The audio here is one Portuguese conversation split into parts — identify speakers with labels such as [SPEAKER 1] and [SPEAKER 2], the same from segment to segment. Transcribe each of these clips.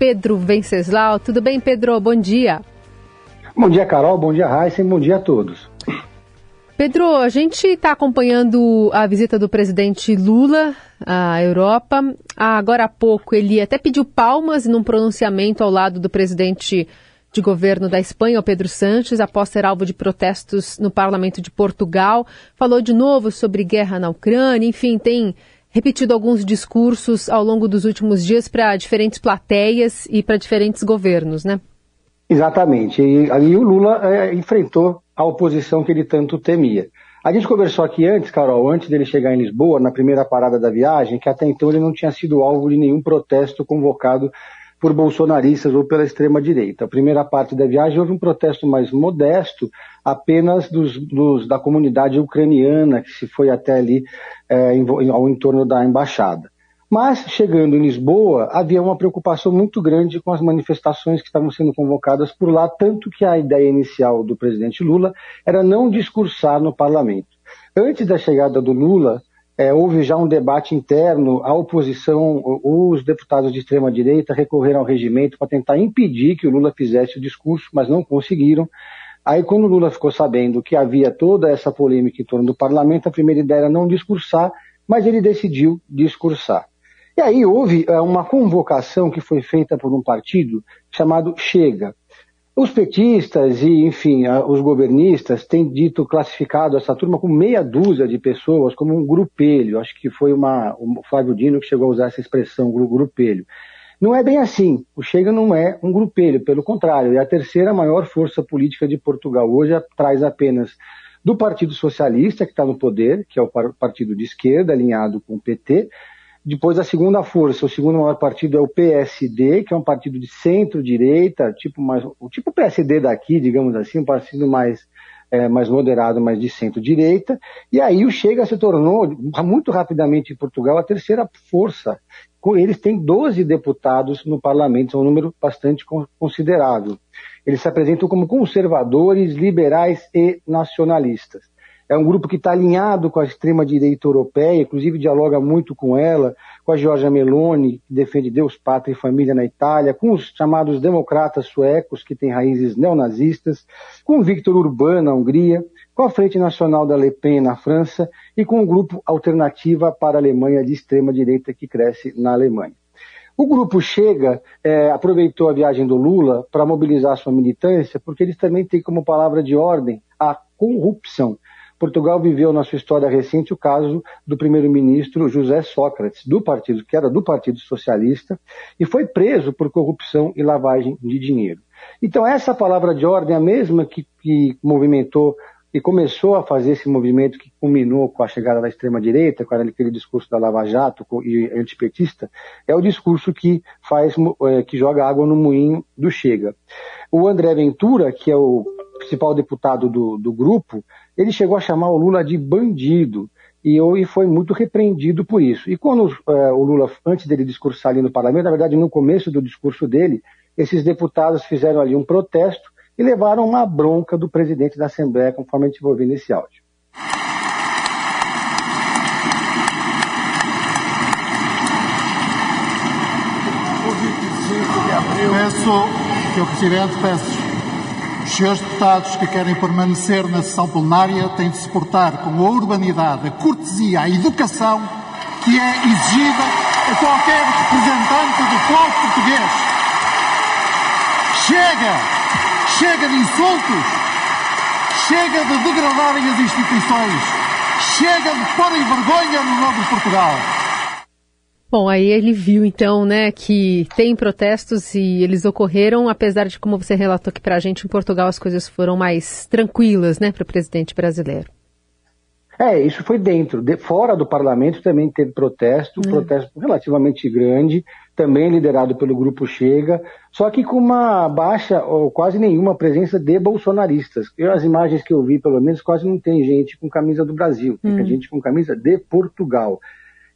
[SPEAKER 1] Pedro Venceslau. Tudo bem, Pedro? Bom dia.
[SPEAKER 2] Bom dia, Carol. Bom dia, Raíssa. Bom dia a todos.
[SPEAKER 1] Pedro, a gente está acompanhando a visita do presidente Lula à Europa. Agora há pouco ele até pediu palmas num pronunciamento ao lado do presidente de governo da Espanha, o Pedro Sanches, após ser alvo de protestos no parlamento de Portugal. Falou de novo sobre guerra na Ucrânia, enfim, tem repetido alguns discursos ao longo dos últimos dias para diferentes plateias e para diferentes governos, né?
[SPEAKER 2] Exatamente. E aí o Lula é, enfrentou a oposição que ele tanto temia. A gente conversou aqui antes, Carol, antes dele chegar em Lisboa, na primeira parada da viagem, que até então ele não tinha sido alvo de nenhum protesto convocado por bolsonaristas ou pela extrema-direita. A primeira parte da viagem houve um protesto mais modesto, apenas dos, dos, da comunidade ucraniana, que se foi até ali é, ao entorno da embaixada. Mas, chegando em Lisboa, havia uma preocupação muito grande com as manifestações que estavam sendo convocadas por lá, tanto que a ideia inicial do presidente Lula era não discursar no parlamento. Antes da chegada do Lula, é, houve já um debate interno, a oposição, os deputados de extrema-direita recorreram ao regimento para tentar impedir que o Lula fizesse o discurso, mas não conseguiram. Aí, quando o Lula ficou sabendo que havia toda essa polêmica em torno do parlamento, a primeira ideia era não discursar, mas ele decidiu discursar. E aí houve é, uma convocação que foi feita por um partido chamado Chega. Os petistas e, enfim, os governistas têm dito, classificado essa turma com meia dúzia de pessoas como um grupelho. Acho que foi uma, o Flávio Dino que chegou a usar essa expressão, grupelho. Não é bem assim. O Chega não é um grupelho, pelo contrário, é a terceira maior força política de Portugal. Hoje traz apenas do Partido Socialista, que está no poder, que é o partido de esquerda, alinhado com o PT, depois a segunda força, o segundo maior partido é o PSD, que é um partido de centro-direita, tipo mais, o tipo PSD daqui, digamos assim, um partido mais, é, mais moderado, mais de centro-direita. E aí o Chega se tornou, muito rapidamente em Portugal, a terceira força. Eles têm 12 deputados no parlamento, é um número bastante considerável. Eles se apresentam como conservadores, liberais e nacionalistas é um grupo que está alinhado com a extrema-direita europeia, inclusive dialoga muito com ela, com a Giorgia Meloni, que defende Deus, Pátria e Família na Itália, com os chamados democratas suecos, que têm raízes neonazistas, com Victor Urbán na Hungria, com a Frente Nacional da Le Pen na França e com o grupo Alternativa para a Alemanha de extrema-direita que cresce na Alemanha. O grupo Chega é, aproveitou a viagem do Lula para mobilizar sua militância, porque eles também têm como palavra de ordem a corrupção. Portugal viveu na sua história recente o caso do primeiro-ministro José Sócrates, do partido que era do Partido Socialista, e foi preso por corrupção e lavagem de dinheiro. Então essa palavra de ordem é a mesma que, que movimentou e começou a fazer esse movimento que culminou com a chegada da extrema-direita, com aquele discurso da Lava Jato e antipetista, é o discurso que faz, é, que joga água no moinho do Chega. O André Ventura, que é o principal deputado do, do grupo, ele chegou a chamar o Lula de bandido e, e foi muito repreendido por isso. E quando é, o Lula, antes dele discursar ali no parlamento, na verdade no começo do discurso dele, esses deputados fizeram ali um protesto e levaram uma bronca do presidente da Assembleia, conforme a gente vai ouvir nesse áudio.
[SPEAKER 3] Peço que o Presidente peço os senhores deputados que querem permanecer na sessão plenária têm de se portar com a urbanidade, a cortesia, a educação que é exigida a qualquer representante do povo português. Chega! Chega de insultos! Chega de degradarem as instituições! Chega de porem vergonha no nome de Portugal!
[SPEAKER 1] Bom, aí ele viu então, né, que tem protestos e eles ocorreram, apesar de, como você relatou aqui para a gente, em Portugal as coisas foram mais tranquilas, né, para o presidente brasileiro.
[SPEAKER 2] É, isso foi dentro. De, fora do parlamento também teve protesto, um hum. protesto relativamente grande, também liderado pelo Grupo Chega, só que com uma baixa ou quase nenhuma presença de bolsonaristas. Eu, as imagens que eu vi, pelo menos, quase não tem gente com camisa do Brasil, tem hum. gente com camisa de Portugal.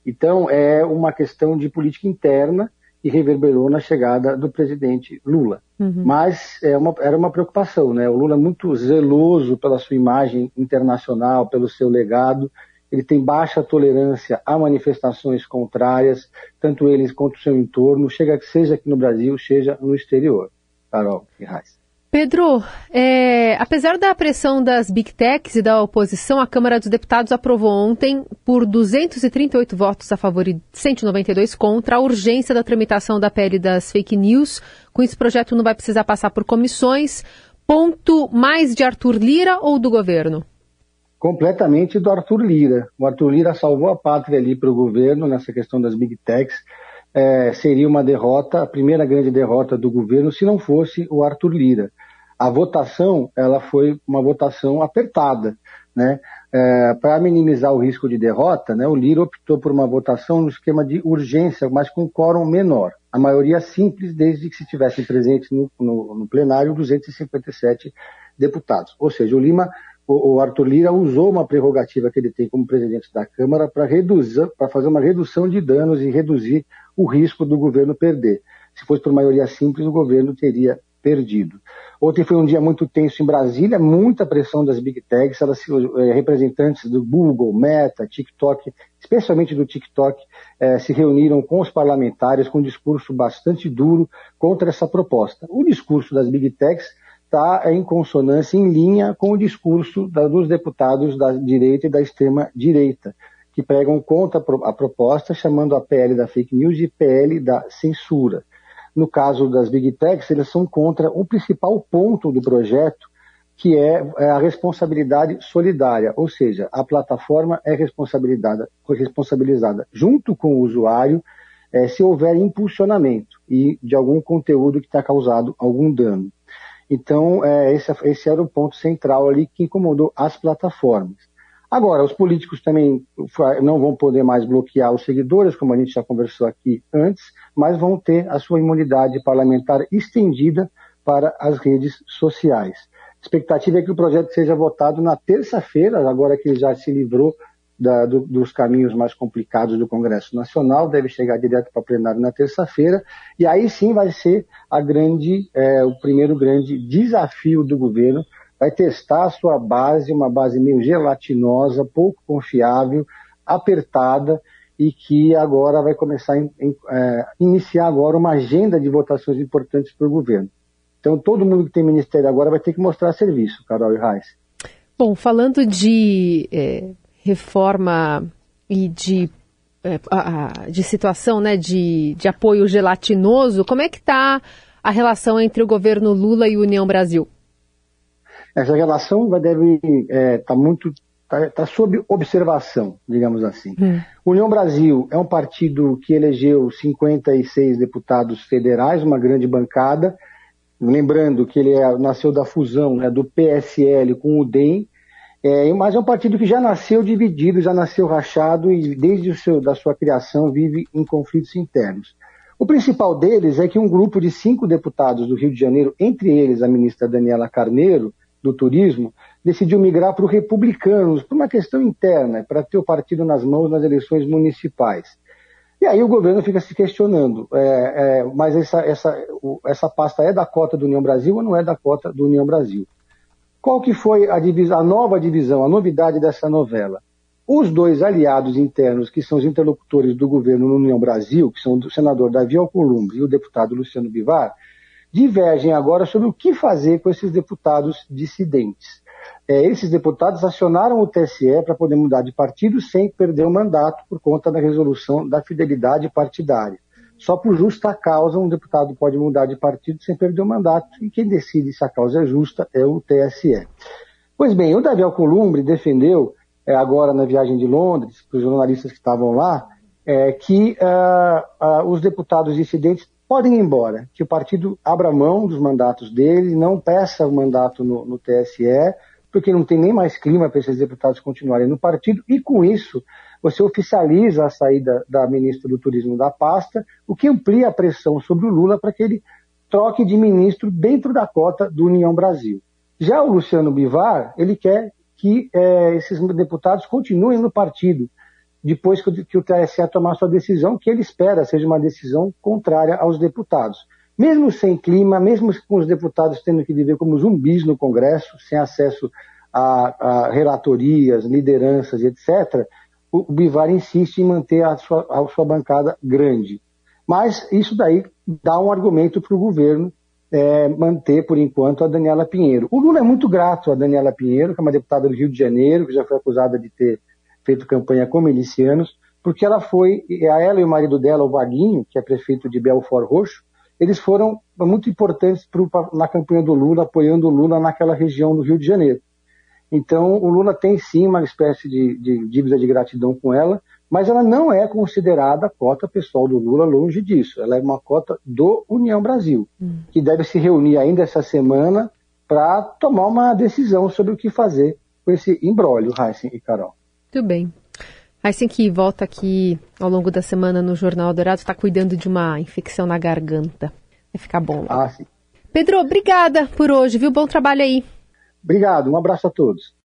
[SPEAKER 2] Então, é uma questão de política interna e reverberou na chegada do presidente Lula. Uhum. Mas é uma, era uma preocupação, né? O Lula é muito zeloso pela sua imagem internacional, pelo seu legado, ele tem baixa tolerância a manifestações contrárias, tanto eles quanto o seu entorno, chega que seja aqui no Brasil, seja no exterior. Carol e Reis.
[SPEAKER 1] Pedro, é, apesar da pressão das big techs e da oposição, a Câmara dos Deputados aprovou ontem, por 238 votos a favor e 192 contra, a urgência da tramitação da PL das fake news. Com o projeto não vai precisar passar por comissões. Ponto mais de Arthur Lira ou do governo?
[SPEAKER 2] Completamente do Arthur Lira. O Arthur Lira salvou a pátria ali para o governo nessa questão das big techs é, seria uma derrota, a primeira grande derrota do governo, se não fosse o Arthur Lira. A votação, ela foi uma votação apertada, né? É, Para minimizar o risco de derrota, né, o Lira optou por uma votação no esquema de urgência, mas com quórum menor. A maioria simples, desde que se tivessem presentes no, no, no plenário 257 deputados. Ou seja, o Lima o, Arthur Lira usou uma prerrogativa que ele tem como presidente da Câmara para fazer uma redução de danos e reduzir o risco do governo perder. Se fosse por maioria simples, o governo teria perdido. Ontem foi um dia muito tenso em Brasília, muita pressão das big techs, elas, eh, representantes do Google, Meta, TikTok, especialmente do TikTok, eh, se reuniram com os parlamentares com um discurso bastante duro contra essa proposta. O discurso das big techs está em consonância, em linha com o discurso da, dos deputados da direita e da extrema direita que pregam contra a proposta, chamando a PL da fake news de PL da censura. No caso das Big Techs, eles são contra o principal ponto do projeto, que é, é a responsabilidade solidária, ou seja, a plataforma é responsabilizada, responsabilizada junto com o usuário é, se houver impulsionamento e de algum conteúdo que tenha causado algum dano. Então, é, esse, esse era o ponto central ali que incomodou as plataformas. Agora, os políticos também não vão poder mais bloquear os seguidores, como a gente já conversou aqui antes, mas vão ter a sua imunidade parlamentar estendida para as redes sociais. A expectativa é que o projeto seja votado na terça-feira, agora que ele já se livrou da, do, dos caminhos mais complicados do Congresso Nacional, deve chegar direto para o plenário na terça-feira, e aí sim vai ser grande, é, o primeiro grande desafio do governo vai testar a sua base, uma base meio gelatinosa, pouco confiável, apertada e que agora vai começar a é, iniciar agora uma agenda de votações importantes para o governo. Então todo mundo que tem ministério agora vai ter que mostrar serviço, Carol e Reis.
[SPEAKER 1] Bom, falando de é, reforma e de, é, de situação né, de, de apoio gelatinoso, como é que está a relação entre o governo Lula e União Brasil?
[SPEAKER 2] Essa relação vai, deve estar é, tá muito está tá sob observação, digamos assim. Hum. União Brasil é um partido que elegeu 56 deputados federais, uma grande bancada. Lembrando que ele é, nasceu da fusão né, do PSL com o DEM, é, mas é um partido que já nasceu dividido, já nasceu rachado e desde o seu, da sua criação vive em conflitos internos. O principal deles é que um grupo de cinco deputados do Rio de Janeiro, entre eles a ministra Daniela Carneiro, do turismo, decidiu migrar para o republicanos, por uma questão interna, para ter o partido nas mãos nas eleições municipais. E aí o governo fica se questionando, é, é, mas essa, essa, essa pasta é da cota do União Brasil ou não é da cota do União Brasil? Qual que foi a, a nova divisão, a novidade dessa novela? Os dois aliados internos, que são os interlocutores do governo no União Brasil, que são o senador Davi Alcolumbre e o deputado Luciano Bivar, divergem agora sobre o que fazer com esses deputados dissidentes. É, esses deputados acionaram o TSE para poder mudar de partido sem perder o mandato por conta da resolução da fidelidade partidária. Só por justa causa um deputado pode mudar de partido sem perder o mandato e quem decide se a causa é justa é o TSE. Pois bem, o Davi Alcolumbre defendeu, é, agora na viagem de Londres, para os jornalistas que estavam lá, é, que uh, uh, os deputados dissidentes podem ir embora, que o partido abra mão dos mandatos dele, não peça o mandato no, no TSE, porque não tem nem mais clima para esses deputados continuarem no partido, e com isso você oficializa a saída da ministra do Turismo da pasta, o que amplia a pressão sobre o Lula para que ele troque de ministro dentro da cota do União Brasil. Já o Luciano Bivar, ele quer que é, esses deputados continuem no partido, depois que, o TSE tomar sua decisão, que ele espera seja uma decisão contrária aos deputados. Mesmo sem clima, mesmo com os deputados tendo que viver como zumbis no Congresso, sem acesso a, a relatorias, lideranças, etc., o Bivar insiste em manter a sua, a sua bancada grande. Mas isso daí dá um argumento para o governo é, manter, por enquanto, a Daniela Pinheiro. O Lula é muito grato a Daniela Pinheiro, que é uma deputada do Rio de Janeiro, que já foi acusada de ter feito campanha com milicianos, porque ela foi, a ela e o marido dela, o Vaguinho, que é prefeito de Belfort Roxo, eles foram muito importantes pro, na campanha do Lula, apoiando o Lula naquela região do Rio de Janeiro. Então, o Lula tem sim uma espécie de, de dívida de gratidão com ela, mas ela não é considerada cota pessoal do Lula, longe disso. Ela é uma cota do União Brasil, hum. que deve se reunir ainda essa semana para tomar uma decisão sobre o que fazer com esse embrólio, Heisen e Carol.
[SPEAKER 1] Muito bem. Heisen que volta aqui ao longo da semana no Jornal Dourado, está cuidando de uma infecção na garganta. Vai ficar bom.
[SPEAKER 2] Ah, sim.
[SPEAKER 1] Pedro, obrigada por hoje, viu? Bom trabalho aí.
[SPEAKER 2] Obrigado, um abraço a todos.